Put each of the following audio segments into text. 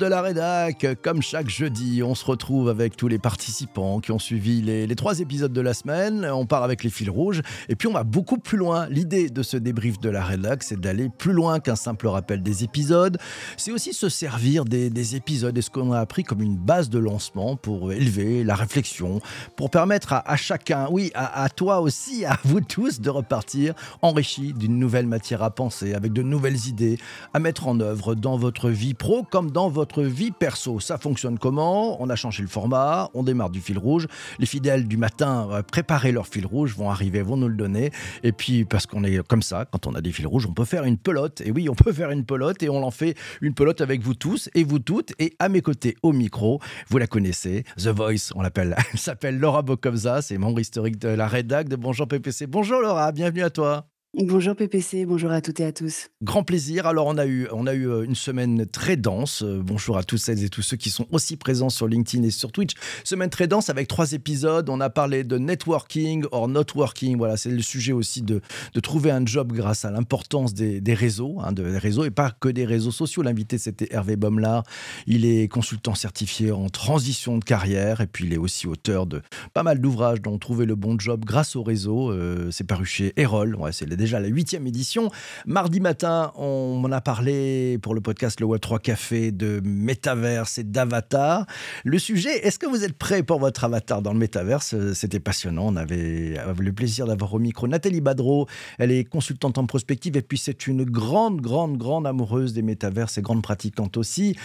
De la rédac. Comme chaque jeudi, on se retrouve avec tous les participants qui ont suivi les, trois épisodes de la semaine. On part avec les fils rouges et puis on va beaucoup plus loin. L'idée de ce débrief de la rédac, c'est d'aller plus loin qu'un simple rappel des épisodes. C'est aussi se servir des, épisodes et ce qu'on a appris comme une base de lancement pour élever la réflexion, pour permettre à, chacun, oui, à, à toi aussi, à vous tous, de repartir enrichi d'une nouvelle matière à penser, avec de nouvelles idées à mettre en œuvre dans votre vie pro comme dans votre vie perso. Ça fonctionne comment? On a changé le format, on démarre du fil rouge. Les fidèles du matin, euh, préparer leur fil rouge, vont arriver, vont nous le donner. Et puis, parce qu'on est comme ça, quand on a des fils rouges, on peut faire une pelote. Et oui, on peut faire une pelote et on en fait une pelote avec vous tous et vous toutes. Et à mes côtés, au micro, vous la connaissez, The Voice, on l'appelle. Elle s'appelle Laura Bokovza, c'est membre historique de la rédac de Bonjour PPC. Bonjour Laura, bienvenue à toi. Bonjour PPC, bonjour à toutes et à tous. Grand plaisir. Alors on a eu, on a eu euh, une semaine très dense. Euh, bonjour à tous celles et tous ceux qui sont aussi présents sur LinkedIn et sur Twitch. Semaine très dense avec trois épisodes. On a parlé de networking or not working. Voilà, c'est le sujet aussi de, de trouver un job grâce à l'importance des, des, réseaux, hein, réseaux et pas que des réseaux sociaux. L'invité c'était Hervé Baumlar. Il est consultant certifié en transition de carrière et puis il est aussi auteur de pas mal d'ouvrages dont trouver le bon job grâce au réseau. Euh, c'est paru chez Erol. Ouais, c'est déjà la huitième édition. Mardi matin, on en a parlé pour le podcast Le Web3 Café de métaverse et d'avatar. Le sujet, est-ce que vous êtes prêt pour votre avatar dans le métaverse C'était passionnant. On avait le plaisir d'avoir au micro Nathalie Badreau. Elle est consultante en prospective et puis c'est une grande, grande, grande amoureuse des métaverses et grande pratiquante aussi.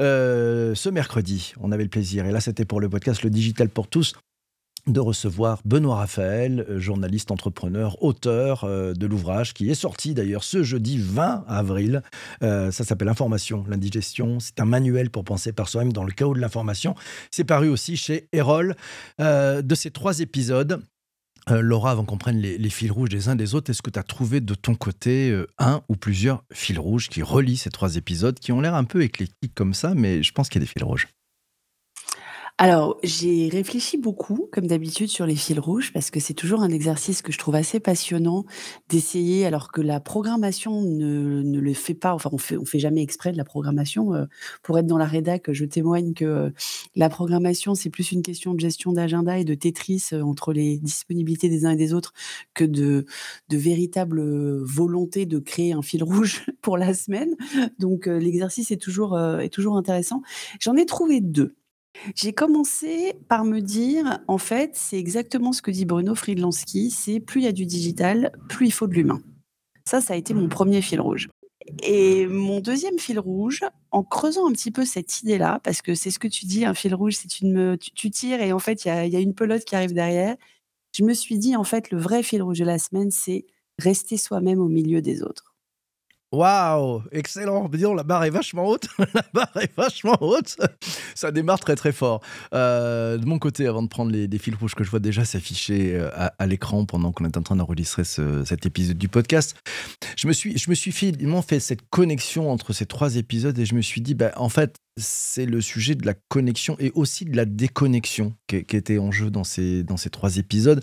Euh, ce mercredi, on avait le plaisir, et là c'était pour le podcast Le Digital pour tous, de recevoir Benoît Raphaël, euh, journaliste, entrepreneur, auteur euh, de l'ouvrage qui est sorti d'ailleurs ce jeudi 20 avril. Euh, ça s'appelle Information, l'indigestion. C'est un manuel pour penser par soi-même dans le chaos de l'information. C'est paru aussi chez Erol. de ces trois épisodes, Laura, avant qu'on prenne les, fils rouges des uns des autres, est-ce que tu as trouvé de ton côté un ou plusieurs fils rouges qui relient ces trois épisodes qui ont l'air un peu éclectiques comme ça, mais je pense qu'il y a des fils rouges alors, j'ai réfléchi beaucoup, comme d'habitude, sur les fils rouges, parce que c'est toujours un exercice que je trouve assez passionnant d'essayer, alors que la programmation ne, le fait pas. Enfin, on fait, fait jamais exprès de la programmation. Euh, pour être dans la rédac, je témoigne que euh, la programmation, c'est plus une question de gestion d'agenda et de Tetris euh, entre les disponibilités des uns et des autres que de, véritable volonté de créer un fil rouge pour la semaine. Donc, l'exercice est toujours intéressant. J'en ai trouvé deux. J'ai commencé par me dire, en fait, c'est exactement ce que dit Bruno Friedlansky, c'est plus il y a du digital, plus il faut de l'humain. Ça, ça a été mon premier fil rouge. Et mon deuxième fil rouge, en creusant un petit peu cette idée-là, parce que c'est ce que tu dis, un fil rouge, c'est une, tu, tu, tires et en fait, il y y a une pelote qui arrive derrière. Je me suis dit, en fait, le vrai fil rouge de la semaine, c'est rester soi-même au milieu des autres. Waouh, excellent. Disons, la barre est vachement haute. la barre est vachement haute. Ça démarre très très fort. Euh, de mon côté, avant de prendre les, fils rouges que je vois déjà s'afficher euh, à, l'écran pendant qu'on est en train d'enregistrer cet épisode du podcast, je me suis, je me suis finalement fait cette connexion entre ces trois épisodes et je me suis dit, bah, en fait, c'est le sujet de la connexion et aussi de la déconnexion qui, qui était en jeu dans ces, dans ces trois épisodes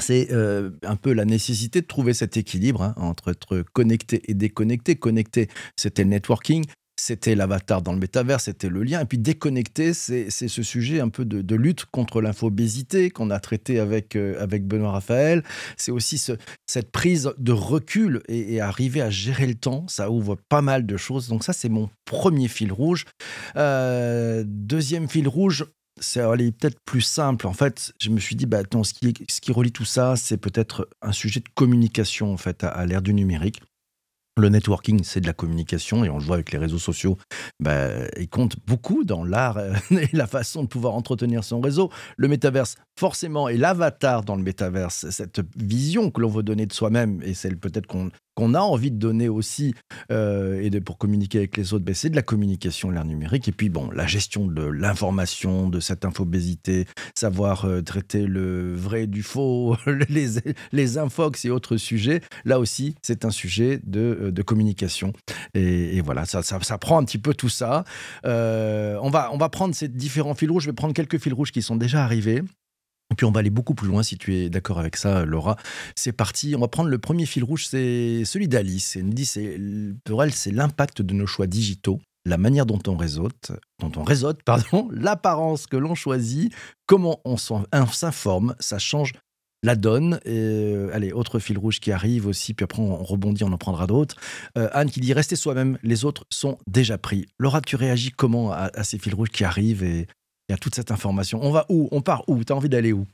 c'est euh, un peu la nécessité de trouver cet équilibre hein, entre être connecté et déconnecté. Connecté, c'était le networking, c'était l'avatar dans le métavers, c'était le lien. Et puis déconnecté, c'est ce sujet un peu de, lutte contre l'infobésité qu'on a traité avec, euh, avec Benoît Raphaël. C'est aussi cette prise de recul et, arriver à gérer le temps. Ça ouvre pas mal de choses. Donc ça, c'est mon premier fil rouge. Euh, deuxième fil rouge, c'est peut-être plus simple. En fait, je me suis dit, bah, ce qui, ce qui relie tout ça, c'est peut-être un sujet de communication en fait à l'ère du numérique. Le networking, c'est de la communication et on le voit avec les réseaux sociaux. Bah, il compte beaucoup dans l'art et la façon de pouvoir entretenir son réseau. Le métaverse, forcément, et l'avatar dans le métaverse, cette vision que l'on veut donner de soi-même et celle peut-être qu'on qu'on a envie de donner aussi euh, et de, pour communiquer avec les autres, ben, c'est de la communication, l'ère numérique. Et puis, bon, la gestion de l'information, de cette infobésité, savoir euh, traiter le vrai du faux, les, les infox et autres sujets. Là aussi, c'est un sujet de, euh, de communication. Et, voilà, ça, ça, prend un petit peu tout ça. on, va, on va prendre ces différents fils rouges. Je vais prendre quelques fils rouges qui sont déjà arrivés. Et puis on va aller beaucoup plus loin si tu es d'accord avec ça, Laura. C'est parti. On va prendre le premier fil rouge, c'est celui d'Alice. Elle nous dit, pour elle, c'est l'impact de nos choix digitaux la manière dont on réseaute, dont on pardon, l'apparence que l'on choisit, comment on s'informe, ça change la donne. Et, euh, allez, autre fil rouge qui arrive aussi, puis après on rebondit, on en prendra d'autres. Euh, Anne qui dit restez soi-même, les autres sont déjà pris. Laura, tu réagis comment à, à ces fils rouges qui arrivent et, et à toute cette information. On va où? On part où? T'as envie d'aller où?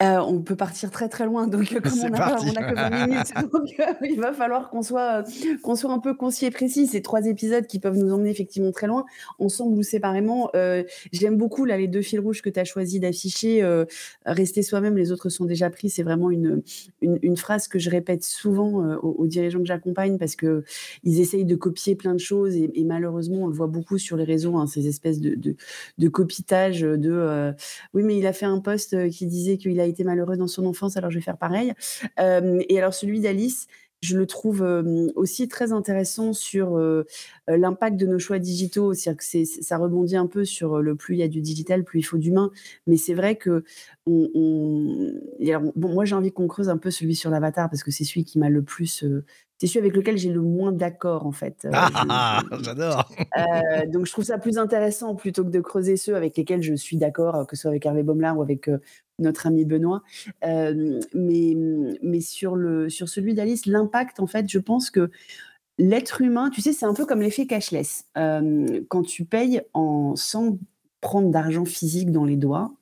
Euh, on peut partir très très loin, donc comme on a, que 20 minutes, euh, il va falloir qu'on soit, qu'on soit un peu concis et précis. Ces trois épisodes qui peuvent nous emmener effectivement très loin, ensemble ou séparément. Euh, j'aime beaucoup là les deux fils rouges que tu as choisi d'afficher. rester soi-même, les autres sont déjà pris. C'est vraiment une, une, phrase que je répète souvent aux, dirigeants que j'accompagne parce que ils essayent de copier plein de choses et, malheureusement on le voit beaucoup sur les réseaux, hein, ces espèces de, de, de copitage de oui mais il a fait un post qui disait qu'il a été malheureux dans son enfance, alors je vais faire pareil. Euh, et alors celui d'Alice, je le trouve aussi très intéressant sur l'impact de nos choix digitaux. C'est-à-dire que ça rebondit un peu sur le plus il y a du digital, plus il faut d'humain. Mais c'est vrai que bon, moi j'ai envie qu'on creuse un peu celui sur l'avatar parce que c'est celui qui m'a le plus c'est celui avec lequel j'ai le moins d'accord en fait. ah, j'adore. donc je trouve ça plus intéressant plutôt que de creuser ceux avec lesquels je suis d'accord, que ce soit avec Hervé Baumlar ou avec notre ami Benoît. mais mais sur, le, sur celui d'Alice, l'impact, en fait, je pense que l'être humain, tu sais, c'est un peu comme l'effet cashless. quand tu payes en, sans prendre d'argent physique dans les doigts,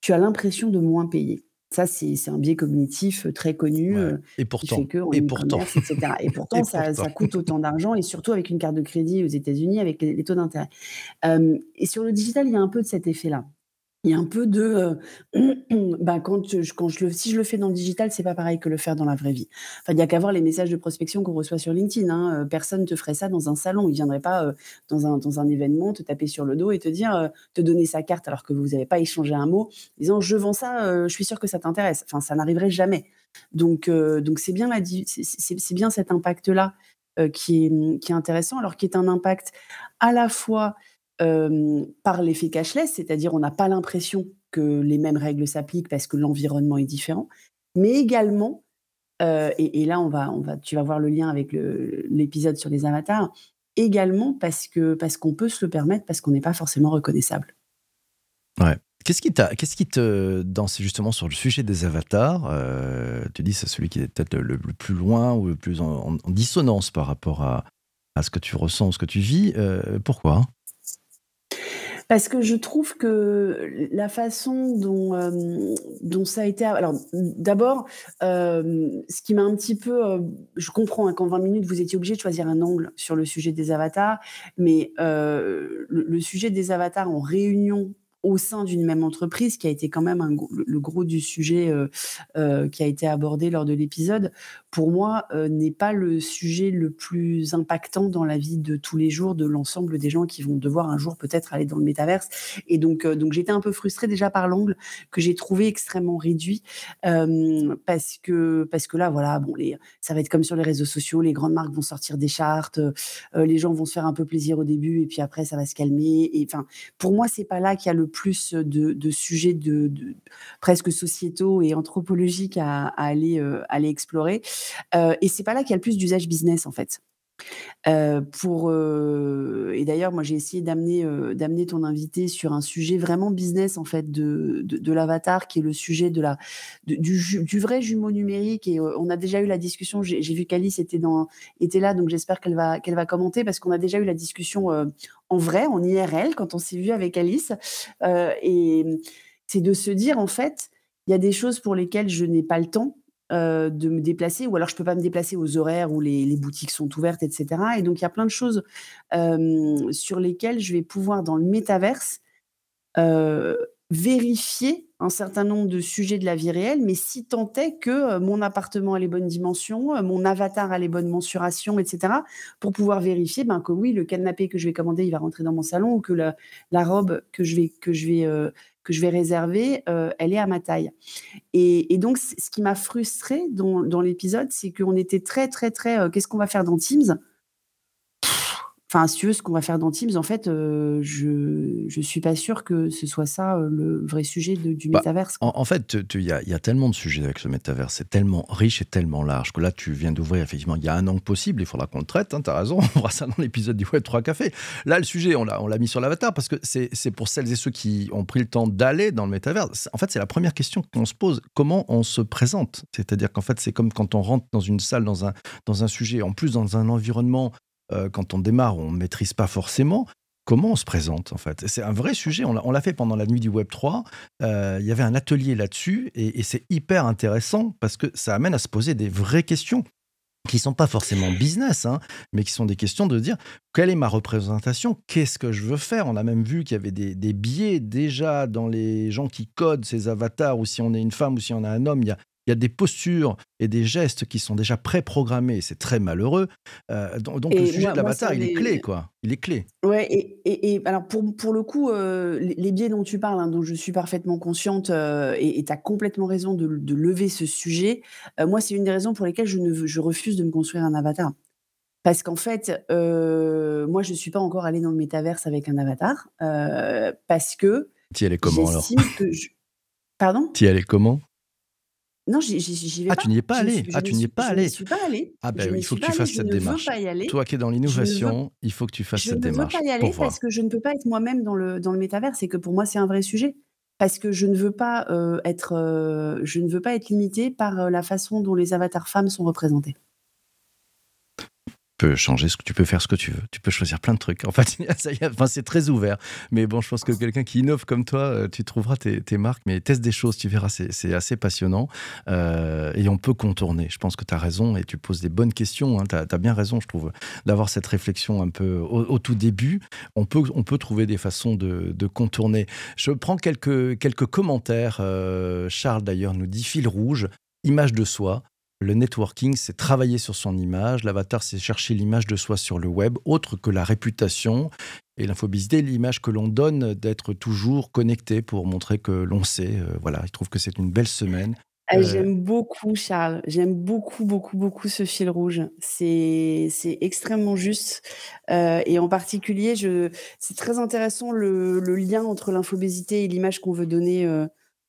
tu as l'impression de moins payer. Ça, c'est un biais cognitif très connu. Et pourtant, et, pourtant. et pourtant, ça, ça, coûte autant d'argent, et surtout avec une carte de crédit aux États-Unis, avec les, les taux d'intérêt. et sur le digital, il y a un peu de cet effet-là il y a un peu de bah, quand je, quand je le, si je le fais dans le digital, c'est pas pareil que le faire dans la vraie vie. Enfin, il n'y a qu'à voir les messages de prospection qu'on reçoit sur LinkedIn. Hein. Personne ne te ferait ça dans un salon. Il viendrait pas dans, un, dans un événement, te taper sur le dos et te dire, te donner sa carte alors que vous n'avez pas échangé un mot, disant je vends ça, je suis sûr que ça t'intéresse. Enfin, ça n'arriverait jamais. Donc, donc c'est bien, c'est bien cet impact-là qui, est, qui est intéressant, alors qui est un impact à la fois par l'effet cashless, c'est-à-dire on n'a pas l'impression que les mêmes règles s'appliquent parce que l'environnement est différent, mais également, et, là on va, on va, tu vas voir le lien avec l'épisode sur les avatars, également parce que parce qu'on peut se le permettre, parce qu'on n'est pas forcément reconnaissable. Ouais. Qu'est-ce qui, qu'est-ce qui te, dans, justement sur le sujet des avatars, tu dis c'est celui qui est peut-être le, plus loin ou le plus en, dissonance par rapport à, à, ce que tu ressens, ce que tu vis. pourquoi? Parce que je trouve que la façon dont, euh, dont ça a été. Alors, d'abord, euh, ce qui m'a un petit peu. Euh, je comprends hein, qu'en 20 minutes, vous étiez obligé de choisir un angle sur le sujet des avatars, mais le, sujet des avatars en réunion au sein d'une même entreprise, qui a été quand même le gros du sujet qui a été abordé lors de l'épisode, pour moi, euh, n'est pas le sujet le plus impactant dans la vie de tous les jours de l'ensemble des gens qui vont devoir un jour peut-être aller dans le métaverse. Et donc, euh, donc j'étais un peu frustrée déjà par l'angle que j'ai trouvé extrêmement réduit euh, parce que parce que là, voilà, bon, les, ça va être comme sur les réseaux sociaux, les grandes marques vont sortir des chartes, les gens vont se faire un peu plaisir au début et puis après ça va se calmer. Pour moi, c'est pas là qu'il y a le plus de, sujets de, presque sociétaux et anthropologiques à, à aller explorer. Euh, et c'est pas là qu'il y a le plus d'usage business en fait. Euh, pour et d'ailleurs moi j'ai essayé d'amener d'amener ton invité sur un sujet vraiment business en fait de, de, l'avatar qui est le sujet de la du, du, vrai jumeau numérique et on a déjà eu la discussion j'ai vu qu'Alice était dans était là donc j'espère qu'elle va qu'elle va commenter parce qu'on a déjà eu la discussion en vrai en IRL quand on s'est vu avec Alice et c'est de se dire en fait il y a des choses pour lesquelles je n'ai pas le temps euh, de me déplacer, ou alors je peux pas me déplacer aux horaires où les, boutiques sont ouvertes, etc. Et donc il y a plein de choses sur lesquelles je vais pouvoir dans le métaverse vérifier un certain nombre de sujets de la vie réelle, mais si tant est que mon appartement a les bonnes dimensions, mon avatar a les bonnes mensurations, etc., pour pouvoir vérifier ben, que oui, le canapé que je vais commander, il va rentrer dans mon salon, ou que la, robe que je vais, que je vais que je vais réserver, euh, elle est à ma taille. Et, donc, ce qui m'a frustrée dans, l'épisode, c'est qu'on était très, très, très. Euh, qu'est-ce qu'on va faire dans Teams? Enfin, si tu veux, ce qu'on va faire dans Teams, en fait, heu, je je suis pas sûre que ce soit ça, heu, le vrai sujet de du Bah, métaverse, en fait, il y y a tellement de sujets avec ce métavers, c'est tellement riche et tellement large que là, tu viens d'ouvrir effectivement, il y a un angle possible, il faudra qu'on le traite, hein, tu as raison, on fera ça dans l'épisode du Web 3 Café. Là, le sujet, on l'a on l'a mis sur l'avatar parce que c'est c'est pour celles et ceux qui ont pris le temps d'aller dans le métavers. C en fait, c'est la première question qu'on se pose, comment on se présente? C'est-à-dire qu'en fait, c'est comme quand on rentre dans une salle, dans un dans un sujet, en plus dans un environnement, heu, quand on démarre, on ne maîtrise pas forcément. Comment on se présente, en fait? C'est un vrai sujet, on l'a fait pendant la nuit du Web 3, heu, il y avait un atelier là-dessus et c'est hyper intéressant parce que ça amène à se poser des vraies questions qui sont pas forcément business, hein, mais qui sont des questions de dire: «Quelle est ma représentation? Qu'est-ce que je veux faire?» on a même vu qu'il y avait des biais déjà dans les gens qui codent ces avatars ou si on est une femme ou si on est un homme, il y a des postures et des gestes qui sont déjà préprogrammés c'est très malheureux. Heu, don donc le Et sujet moi de l'avatar, il est clé, quoi. Il est clé. Ouais et et et alors pour pour le coup, heu, les les biais dont tu parles, hein, dont je suis parfaitement consciente, heu, et tu as complètement raison de de lever ce sujet. Moi, c'est une des raisons pour lesquelles je ne je refuse de me construire un avatar. Parce qu'en fait, moi, je suis pas encore allée dans le métaverse avec un avatar, parce que Tu y allais comment alors? j'estime que je pardon? Tu y allais comment? Non, j'y j'y j'y vais Ah, tu pas. n'y es pas Je ne allé? je Ah, ne tu n'y es pas je n'y allé? suis pas allée. Ah Je ben, il faut que pas tu fasses je cette ne démarche. pas. Toi qui es dans Je ne l'innovation, il faut que tu fasses Je cette ne veux démarche pas y aller parce que je ne peux pas être moi-même dans le dans le métavers et que pour moi, c'est un vrai sujet. Parce que je ne veux pas, heu, être, heu, je ne veux pas être limitée par, heu, la façon dont les avatars femmes sont représentés. Peux changer ce que tu peux faire ce que tu veux. Tu peux choisir plein de trucs. En fait, ça y enfin, c'est très ouvert. Mais bon, je pense que quelqu'un qui innove comme toi, heu, tu trouveras tes marques, mais teste des choses, tu verras, c'est assez passionnant, heu, et on peut contourner. Je pense que tu as raison et tu poses des bonnes questions, hein. Tu as bien raison, je trouve, d'avoir cette réflexion un peu au tout début. On peut on peut trouver des façons de contourner. Je prends quelques quelques commentaires, heu, Charles d'ailleurs nous dit: «Fil rouge, image de soi». Le networking, c'est travailler sur son image. L'avatar, c'est chercher l'image de soi sur le web, autre que la réputation. Et l'infobésité, l'image que l'on donne d'être toujours connecté pour montrer que l'on sait. Euh, voilà, il trouve que c'est une belle semaine. Ah, Euh, j'aime beaucoup Charles, j'aime beaucoup, beaucoup, beaucoup ce fil rouge. C'est c'est extrêmement juste, heu, et en particulier, je c'est très intéressant le le lien entre l'infobésité et l'image qu'on veut donner,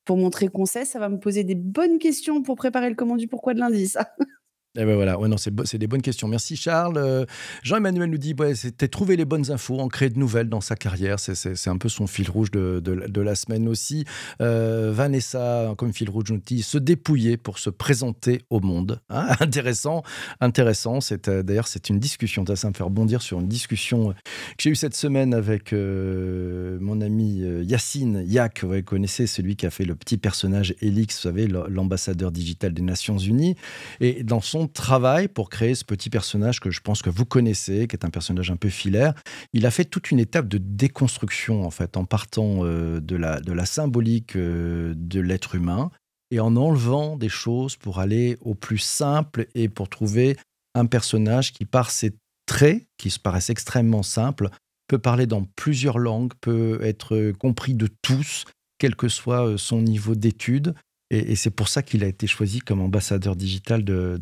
pour montrer qu'on sait. Ça va me poser des bonnes questions pour préparer le comment pourquoi de lundi, ça. Et ben voilà, ouais, non, c'est c'est des bonnes questions. Merci Charles. Euh, Jean-Emmanuel nous dit ouais, c'était trouver les bonnes infos, en créer de nouvelles dans sa carrière. C'est c'est- c'est un peu son fil rouge de, de la semaine aussi. Euh, Vanessa, comme fil rouge, nous dit se dépouiller pour se présenter au monde. Hein, intéressant, intéressant. C'est euh, D'ailleurs, c'est une discussion. Ça me fait rebondir sur une discussion que j'ai eue cette semaine avec mon ami Yacine Yak. Vous connaissez celui qui a fait le petit personnage Elix, vous savez, l'ambassadeur digital des Nations Unies. Et dans son travail pour créer ce petit personnage que je pense que vous connaissez, qui est un personnage un peu filaire, il a fait toute une étape de déconstruction, en fait, en partant euh, de, la, symbolique euh, de l'être humain et en enlevant des choses pour aller au plus simple et pour trouver un personnage qui, par ses traits, qui se paraissent extrêmement simples, peut parler dans plusieurs langues, peut être compris de tous, quel que soit euh, son niveau d'études. Et, c'est pour ça qu'il a été choisi comme ambassadeur digital des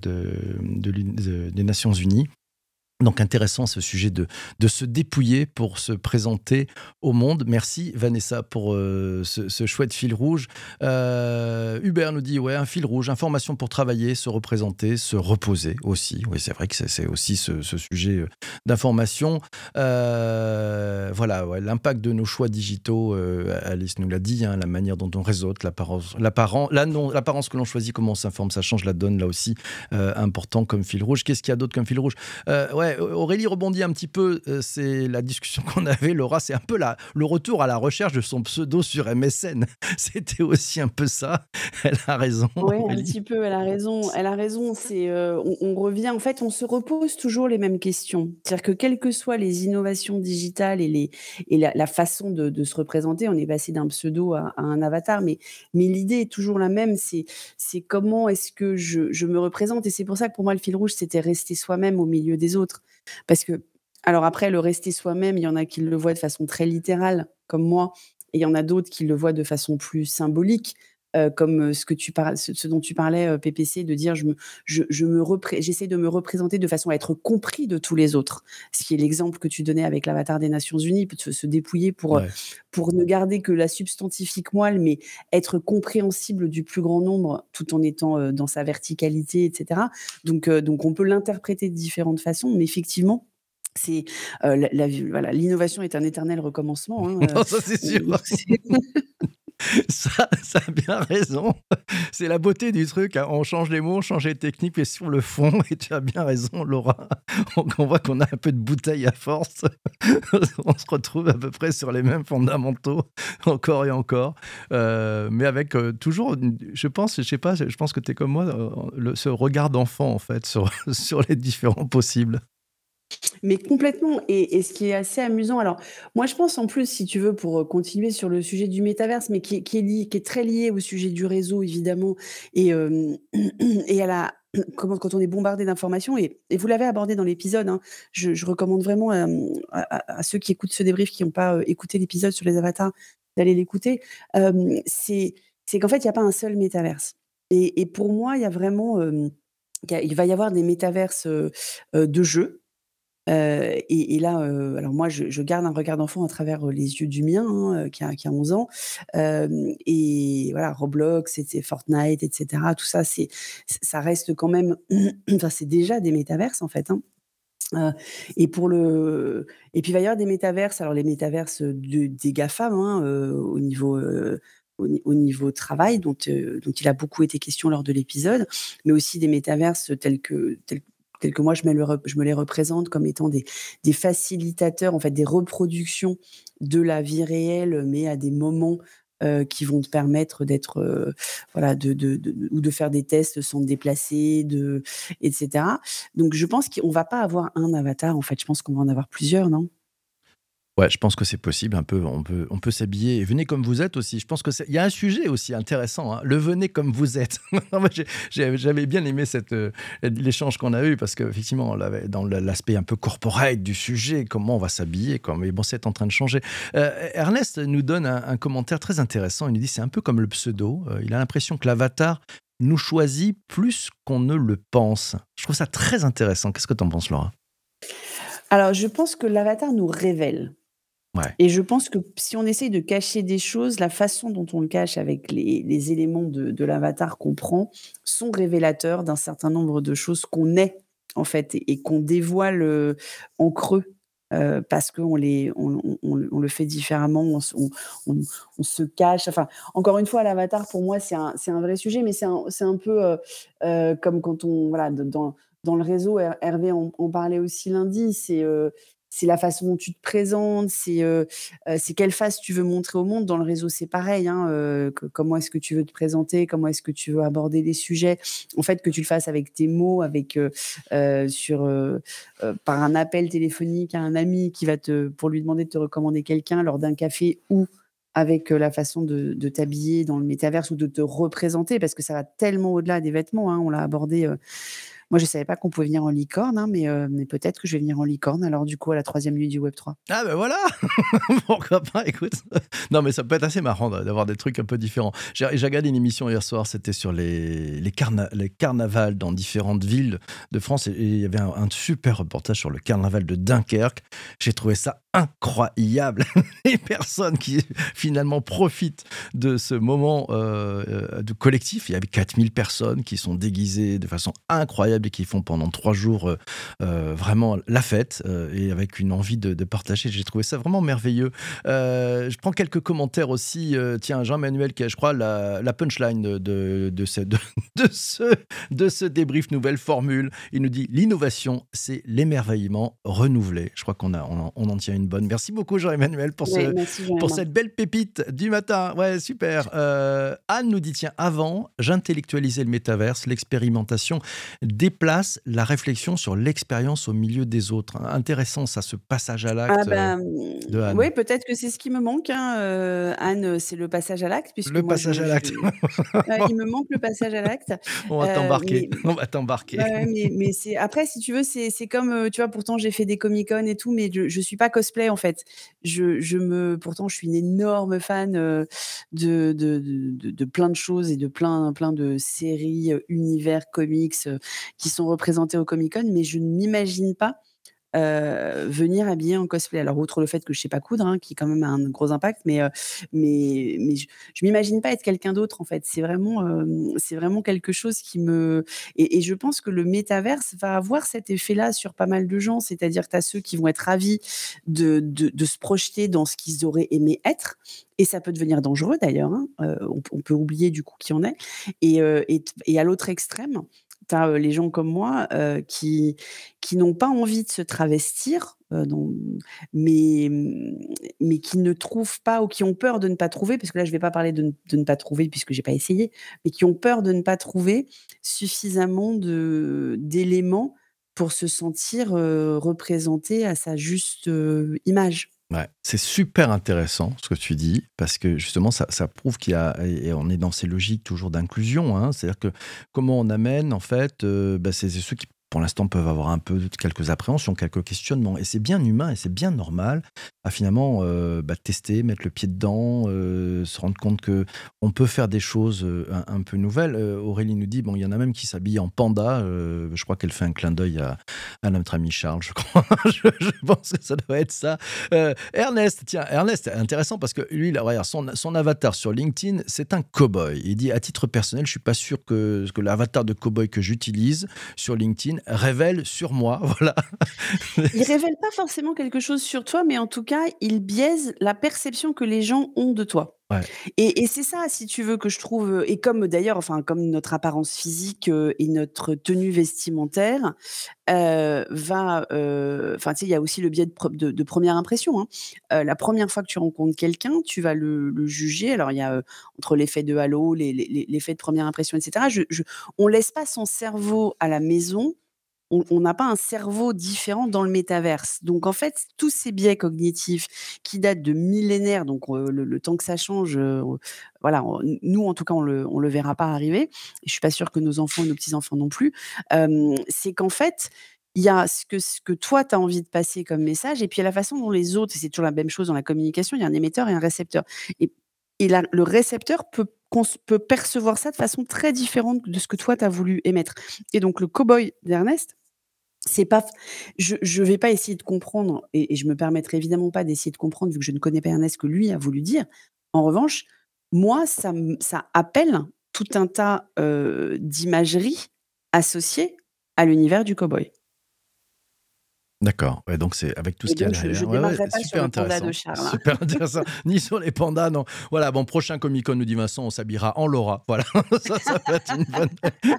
Nations Unies. Donc intéressant ce sujet de, de se dépouiller pour se présenter au monde. Merci Vanessa pour euh, ce, ce chouette fil rouge. Euh, Hubert nous dit, ouais, un fil rouge, information pour travailler, se représenter, se reposer aussi. Oui, c'est vrai que c'est aussi ce, sujet euh, d'information. Voilà, ouais, l'impact de nos choix digitaux, Alice nous l'a dit, hein, la manière dont on réseaute, l'apparence que l'on choisit, comment on s'informe, ça change la donne là aussi, important comme fil rouge. Qu'est-ce qu'il y a d'autre comme fil rouge? Euh, Ouais, Aurélie rebondit un petit peu, euh, c'est la discussion qu'on avait, Laura, c'est un peu la, le retour à la recherche de son pseudo sur MSN. C'était aussi un peu ça, elle a raison, Ouais, un petit peu, elle a raison, elle a raison. C'est, heu, on on revient en fait, on se repose toujours les mêmes questions. C'est-à-dire que quelles que soient les innovations digitales et les et la la façon de de se représenter, on est passé d'un pseudo à à un avatar, mais mais l'idée est toujours la même, c'est c'est comment est-ce que je je me représente? Et c'est pour ça que pour moi, le fil rouge, c'était rester soi-même au milieu des autres. Parce que alors après, le rester soi-même, il y en a qui le voient de façon très littérale, comme moi, et il y en a d'autres qui le voient de façon plus symbolique. Euh, comme ce que tu parles, ce, dont tu parlais, PPC, de dire je me, je, je me j'essaie de me représenter de façon à être compris de tous les autres. Ce qui est l'exemple que tu donnais avec l'avatar des Nations Unies, se, se dépouiller pour, pour ne garder que la substantifique moelle, mais être compréhensible du plus grand nombre tout en étant dans sa verticalité, etc. Donc, donc on peut l'interpréter de différentes façons, mais effectivement, c'est la, voilà, l'innovation est un éternel recommencement. Hein, ça c'est sûr. ça, ça a bien raison. C'est la beauté du truc. Hein. On change les mots, on change les techniques, mais sur le fond, et tu as bien raison, Laura. On, voit qu'on a un peu de bouteille à force. on se retrouve à peu près sur les mêmes fondamentaux, encore et encore. Euh, mais avec euh, toujours, je pense, je sais pas, je pense que tu es comme moi, euh, ce regard d'enfant, en fait, sur les différents possibles. Mais complètement et ce qui est assez amusant alors, moi je pense en plus si tu veux pour, euh, continuer sur le sujet du métaverse, mais qui est très lié au sujet du réseau évidemment et et à la comment quand on est bombardé d'informations et vous l'avez abordé dans l'épisode, hein, je recommande vraiment, à ceux qui écoutent ce débrief qui n'ont pas, euh, écouté l'épisode sur les avatars, d'aller l'écouter. c'est qu'en fait, il n'y a pas un seul métaverse et et pour moi, il y a vraiment, il va y avoir des métaverses, euh, de jeux et là, alors moi, je garde un regard d'enfant à travers, les yeux du mien, hein, qui a qui a 11 ans. et voilà, Roblox et Fortnite et cetera, tout ça, ça reste quand même enfin, c'est déjà des métaverses, en fait, hein. et pour le et puis il va y avoir des métaverses, alors les métaverses, de des GAFAM, hein, au niveau, au niveau travail dont, il a beaucoup été question lors de l'épisode, mais aussi des métaverses tels que tels que moi je me, les représente comme étant des, facilitateurs, en fait, des reproductions de la vie réelle, mais à des moments euh, qui vont te permettre d'être, euh, voilà, de, de, ou de faire des tests sans te déplacer, de, etc. Donc je pense qu'on va pas avoir un avatar, en fait, je pense qu'on va en avoir plusieurs, non? Ouais, je pense que c'est possible. Un peu, on peut, on peut s'habiller. Venez comme vous êtes aussi. Je pense que il y a un sujet aussi intéressant. Hein. Le venez comme vous êtes. J'avais bien aimé cette euh, l'échange qu'on a eu parce qu'effectivement, dans l'aspect un peu corporate du sujet, comment on va s'habiller, mais bon, c'est en train de changer. Euh, Ernest nous donne un, commentaire très intéressant. Il nous dit c'est un peu comme le pseudo. Euh, il a l'impression que l'avatar nous choisit plus qu'on ne le pense. Je trouve ça très intéressant. Qu'est-ce que tu en penses, Laura? Alors, je pense que l'avatar nous révèle. Et je pense que si on essaye de cacher des choses, la façon dont on le cache avec les, éléments de, l'avatar qu'on prend sont révélateurs d'un certain nombre de choses qu'on est, en fait, et, qu'on dévoile euh, en creux. Euh, parce qu'on les, on, le fait différemment, on, se cache. Enfin, encore une fois, l'avatar pour moi c'est un, un, vrai sujet, mais c'est un, un, peu euh, comme quand on voilà dans, dans le réseau, Hervé en, parlait aussi lundi, c'est c'est la façon dont tu te présentes, c'est euh, euh, quelle face tu veux montrer au monde. Dans le réseau, c'est pareil. Hein, euh, comment est-ce que tu veux te présenter, comment est-ce que tu veux aborder les sujets. En fait, que tu le fasses avec tes mots, avec par un appel téléphonique à un ami qui va te pour lui demander de te recommander quelqu'un lors d'un café ou avec la façon de, t'habiller dans le métaverse ou de te représenter, parce que ça va tellement au-delà des vêtements. Hein. on l'a abordé moi, je ne savais pas qu'on pouvait venir en licorne, hein, mais, euh, mais peut-être que je vais venir en licorne, alors du coup, à la troisième nuit du Web3. Ah ben voilà Pourquoi pas, écoute Non, mais ça peut être assez marrant d'avoir des trucs un peu différents. J'ai regardé une émission hier soir, c'était sur les, carnavals dans différentes villes de France, et, il y avait un super reportage sur le carnaval de Dunkerque. J'ai trouvé ça incroyable. Les personnes qui finalement profitent de ce moment euh, de collectif. Il y avait 4000 personnes qui sont déguisées de façon incroyable et qui font pendant trois jours euh, euh, vraiment la fête et avec une envie de, partager. J'ai trouvé ça vraiment merveilleux. je prends quelques commentaires aussi. tiens, Jean-Manuel qui a, je crois, la, punchline de, de, ce, de, ce, de ce débrief nouvelle formule. Il nous dit l'innovation, c'est l'émerveillement renouvelé. Je crois qu'on a, on en tient une bonne. Merci beaucoup, Jean-Emmanuel, pour, ce, pour cette belle pépite du matin. Ouais, super. Euh, Anne nous dit tiens, avant, j'intellectualisais le métaverse, l'expérimentation déplace la réflexion sur l'expérience au milieu des autres. Intéressant, ça, ce passage à l'acte ah ben, de Anne. Oui, peut-être que c'est ce qui me manque. Hein, euh, Anne, c'est le passage à l'acte. Le passage à l'acte. il me manque le passage à l'acte. On va t'embarquer. On va t'embarquer. mais, mais c'est après, si tu veux, c'est comme, tu vois, pourtant j'ai fait des Comic-Con et tout, mais je, je suis pas cosplay en fait. Je me pourtant, je suis une énorme fan, de de de de plein de choses et de plein plein de séries, univers, comics, qui sont représentés au Comic Con, mais je ne m'imagine pas heu, venir habillée en cosplay. Alors outre le fait que je sais pas coudre, hein, qui quand même a un gros impact, mais mais je je m'imagine pas être quelqu'un d'autre en fait. C'est vraiment, vraiment quelque chose qui me et je pense que le métaverse va avoir cet effet-là sur pas mal de gens. C'est-à-dire que tu as ceux qui vont être ravis de se projeter dans ce qu'ils auraient aimé être et ça peut devenir dangereux d'ailleurs, hein, on peut oublier du coup qui on est et à l'autre extrême, tu as, les gens comme moi, qui n'ont pas envie de se travestir, mais qui ne trouvent pas ou qui ont peur de ne pas trouver, parce que là, je vais pas parler de ne de ne pas trouver puisque j'ai pas essayé, mais qui ont peur de ne pas trouver suffisamment d'éléments pour se sentir, représenté à sa juste, image. Ouais, c'est super intéressant ce que tu dis, parce que justement, ça, ça prouve qu'il y a, et on est dans ces logiques toujours d'inclusion, hein, c'est-à-dire que comment on amène, en fait, euh, bah, c'est ceux qui, pour l'instant, peuvent avoir un peu quelques appréhensions, quelques questionnements, et c'est bien humain et c'est bien normal à finalement euh, bah, tester, mettre le pied dedans, euh, se rendre compte que on peut faire des choses euh, un, peu nouvelles. Aurélie nous dit, bon, il y en a même qui s'habillent en panda, je crois qu'elle fait un clin d'œil à, à notre ami Charles, je crois, je, pense que ça doit être ça. Ernest, tiens, Ernest, intéressant parce que lui, là, regarde, son, son avatar sur LinkedIn, c'est un cowboy. Il dit à titre personnel, je suis pas sûr que, que l'avatar de cowboy que j'utilise sur LinkedIn révèle sur moi. Voilà. Il révèle pas forcément quelque chose sur toi, mais en tout cas, il biaise la perception que les gens ont de toi. Ouais, Et et c'est ça, si tu veux, que je trouve, heu et comme d'ailleurs, enfin, comme notre apparence physique, heu et notre tenue vestimentaire, heu, va, enfin, tu sais, il y a aussi le biais de pre de de 1 impression, hein. La première fois que tu rencontres quelqu'un, tu vas le le juger. Alors il y a, entre l'effet de halo, les les les l'effet de première impression et cetera. Je je on laisse pas son cerveau à la maison on n'a pas un cerveau différent dans le métaverse. Donc en fait, tous ces biais cognitifs qui datent de millénaires, donc heu, le temps que ça change, heu, voilà, nous en tout cas, on le le verra pas arriver je suis pas sûre que nos enfants nos petits-enfants non plus. C'est qu'en fait, il y a ce que toi tu as envie de passer comme message et puis la façon dont les autres c'est toujours la même chose dans la communication, il y a un émetteur et un récepteur et le récepteur peut cons peut percevoir ça de façon très différente de ce que toi tu as voulu émettre et donc le cow-boy d'Ernest, c'est pas je je vais pas essayer de comprendre et et je me permettrai évidemment pas d'essayer de comprendre vu que je ne connais pas Ernest que lui a voulu dire. En revanche, moi ça ça appelle tout un tas, heu, d'imageries associées à l'univers du cow-boy d'accord. Ouais, donc c'est avec tout ce qu'il y a donc je je derrière. Ouais, ouais, pas sur super de intéressant. Charles, hein. Super intéressant. Ni sur les pandas, non. Voilà, bon, prochain Comic Con, nous dit Vincent, on s'habillera en Laura. Voilà, ça, ça peut être une bonne,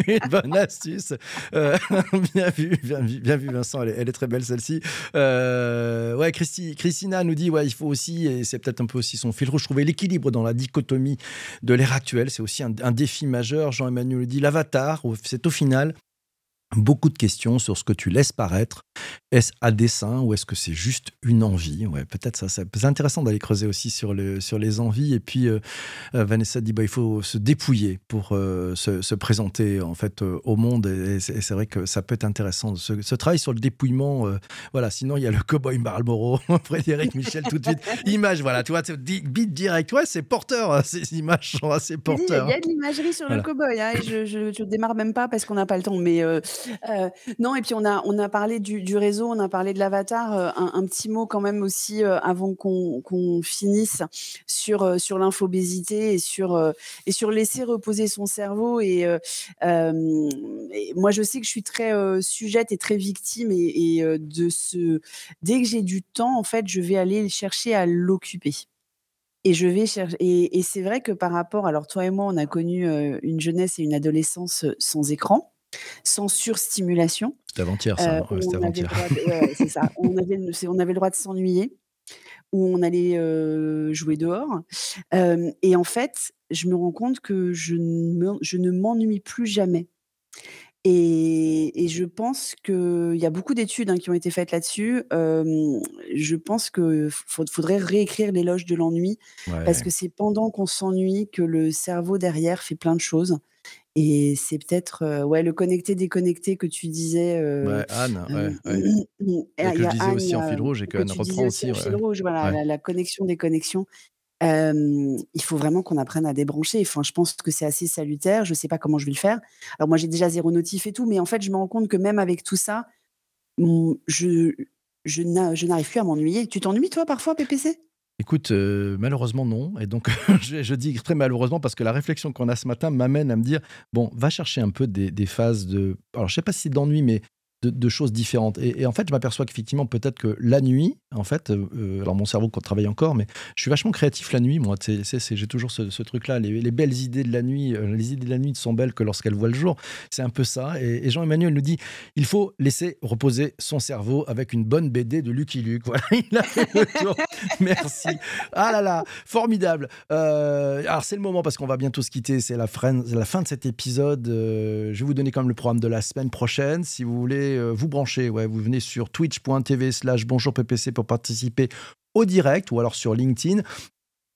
une bonne astuce. Euh, bien vu, bien vu, bien vu, Vincent, elle est, elle est très belle celle-ci. Euh, ouais, Christi- Christina nous dit, ouais, il faut aussi, et c'est peut-être un peu aussi son fil rouge, trouver l'équilibre dans la dichotomie de l'ère actuelle. C'est aussi un, un défi majeur. Jean-Emmanuel dit, l'avatar, c'est au final beaucoup de questions sur ce que tu laisses paraître. Est-ce à dessein ou est-ce que c'est juste une envie? Ouais, peut-être ça. ça- C'est intéressant d'aller creuser aussi sur, le, sur les envies. Et puis, euh, euh, Vanessa dit bah, il faut se dépouiller pour euh, se, se présenter en fait euh, au monde. Et c'est vrai que ça peut être intéressant. Ce, ce travail sur le dépouillement, voilà. Sinon, il y a le cowboy Marlboro, Frédéric Michel, tout de suite. Image, voilà. Tu vois, beat direct. Ouais, c'est porteur. hein, Ces images sont assez dis, il y a porteurs. de l'imagerie sur le cow-boy, hein, et je je je démarre même pas parce qu'on n'a pas le temps, mais heu, non et puis on a on a parlé du réseau, on a parlé de l'avatar, heu, un petit mot quand même aussi, heu, avant qu'on finisse sur, sur l'infobésité et sur, et sur laisser reposer son cerveau et moi je sais que je suis très, sujette et très victime et de ce dès que j'ai du temps, en fait, je vais aller chercher à l'occuper. Et je vais chercher et c'est vrai que par rapport alors toi et moi, on a connu, une jeunesse et une adolescence, sans écran, sans surstimulation, C'était avant-hier, ça. heu, hein. Ouais, on droit de ça. On avait on avait le droit de s'ennuyer, où on allait, heu, jouer dehors, hem et en fait, je me rends compte que je ne me je ne m'ennuie plus jamais et et je pense qu'il y a beaucoup d'études, hein, qui ont été faites là-dessus. Je pense faud faudrait réécrire l'éloge de l'ennui parce que c'est pendant qu'on s'ennuie que le cerveau derrière fait plein de choses Et c'est peut-être, ouais, le connecté-déconnecté que tu disais, Ouais, Anne, ouais, ouais. et Et il que y je a disais aussi en fil rouge et que reprend aussi en ouais, fil rouge, voilà, ouais. la la connexion-déconnexion. Hem, il faut vraiment qu'on apprenne à débrancher. Enfin, je pense que c'est assez salutaire. Je sais pas comment je vais le faire. Alors moi, j'ai déjà 0 notif et tout, mais en fait, je me rends compte que même avec tout ça, mmh, je je n'arrive plus à m'ennuyer. Tu t'ennuies toi parfois, PPC? Écoute, heu, malheureusement non. Et donc je dis très malheureusement parce que la réflexion qu'on a ce matin m'amène à me dire: «Bon, va chercher un peu des phases de» alors je sais pas si d'ennui, mais de choses différentes et en fait, je m'aperçois qu'effectivement, peut-être que la nuit, en fait, heu heu, alors mon cerveau travaille encore, mais je suis vachement créatif la nuit, moi. J'ai toujours ce truc-là, les les belles idées de la nuit, heu, les idées de la nuit ne sont belles que lorsqu'elles voient le jour. C'est un peu ça et Jean-Emmanuel nous dit: «Il faut laisser reposer son cerveau avec une bonne BD de Lucky Luke». Voilà, il a fait le tour. Merci. Ah là là, formidable. Alors c'est le moment parce qu'on va bientôt se quitter, c'est la la fin de cet épisode, je vais vous donner quand même le programme de la semaine prochaine. Si vous voulez, heu, vous brancher, vous venez sur twitch.tv/bonjourppc pour participer au direct ou alors sur LinkedIn.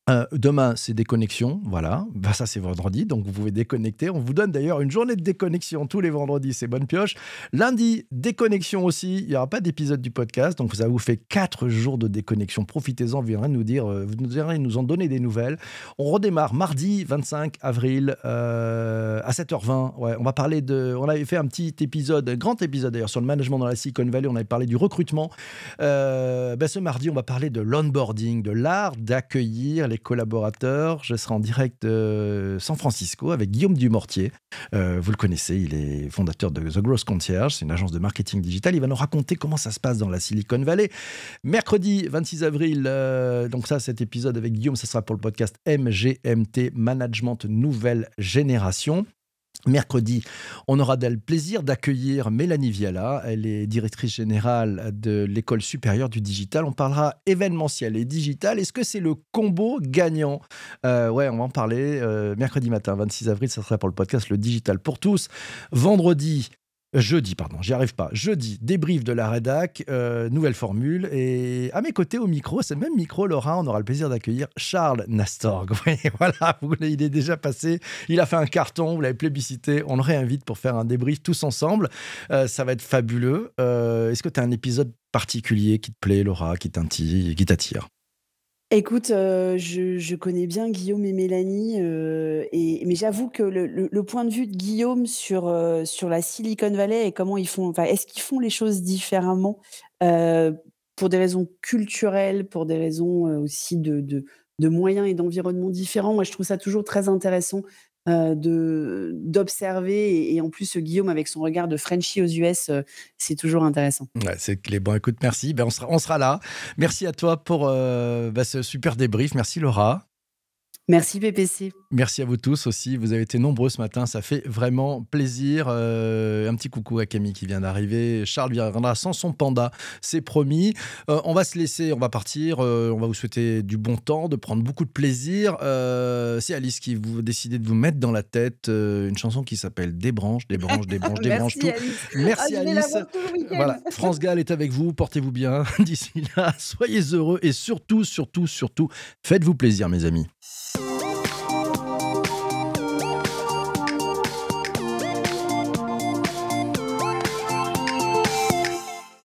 Heu, demain, c'est déconnexion, voilà. Bah, ça, c'est vendredi, donc vous pouvez déconnecter. On vous donne d'ailleurs une journée de déconnexion tous les vendredis, c'est bonne pioche. Lundi, déconnexion aussi, il y aura pas d'épisode du podcast, donc ça vous fait 4 jours de déconnexion. Profitez-en, vous viendrez nous dire, heu, vous viendrez nous en donner des nouvelles. On redémarre mardi 25 avril, heu, à 7:20. Ouais, on va parler de on avait fait un petit épisode, un grand épisode d'ailleurs sur le management dans la Silicon Valley, on avait parlé du recrutement. Bah, ce mardi, on va parler de l'onboarding, de l'art d'accueillir les collaborateurs. Je serai en direct San Francisco avec Guillaume Dumortier. Heu, vous le connaissez, il est fondateur de The Growth Concierge, c'est une agence de marketing digital. Il va nous raconter comment ça se passe dans la Silicon Valley. Mercredi 26 avril, heu, donc ça, cet épisode avec Guillaume, ça sera pour le podcast MGMT, Management Nouvelle Génération. Mercredi, on aura le plaisir d'accueillir Mélanie Viala. Elle est directrice générale de l'École supérieure du digital. On parlera événementiel et digital. Est-ce que c'est le combo gagnant? Euh, Ouais, on va en parler. Euh, mercredi matin, 26 avril, ça sera pour le podcast Le Digital pour tous. Vendredi, Jeudi, pardon, j'y arrive pas. Jeudi, débrief de la rédac, euh, nouvelle formule. Et à mes côtés, au micro, c'est même micro, Laura, on aura le plaisir d'accueillir Charles Nastorg. Oui, voilà, il est déjà passé. Il a fait un carton, vous l'avez plébiscité. On le réinvite pour faire un débrief tous ensemble. Euh, ça va être fabuleux. Euh, Est-ce que tu as un épisode particulier qui te plaît, Laura, qui t'attire? Écoute, heu, je connais bien Guillaume et Mélanie, et mais j'avoue que le point de vue de Guillaume sur, heu, sur la Silicon Valley et comment ils font enfin, est-ce qu'ils font les choses différemment? Pour des raisons culturelles, pour des raisons, aussi de de de moyens et d'environnements différents? Moi, je trouve ça toujours très intéressant, heu, de d'observer et en plus, Guillaume avec son regard de Frenchie aux US, heu, c'est toujours intéressant. Ouais, c'est clé. Bon, écoute, merci. Ben, on, sera, on sera là. Merci à toi pour euh, bah, ce super débrief. Merci, Laura. Merci PPC. Merci à vous tous aussi. Vous avez été nombreux ce matin. Ça fait vraiment plaisir. Euh, un petit coucou à Camille qui vient d'arriver. Charles viendra sans son panda, c'est promis. Euh, on va se laisser, on va partir. Euh, on va vous souhaiter du bon temps, de prendre beaucoup de plaisir. C'est Alice qui vous décidez de vous mettre dans la tête une chanson qui s'appelle Débranche, débranche, débranche, débranche tout. Alice. Merci Ah, je vais la Alice. tout. Voilà, France Gall est avec vous. Portez-vous bien. D'ici là, soyez heureux et surtout, surtout, surtout, faites-vous plaisir, mes amis. So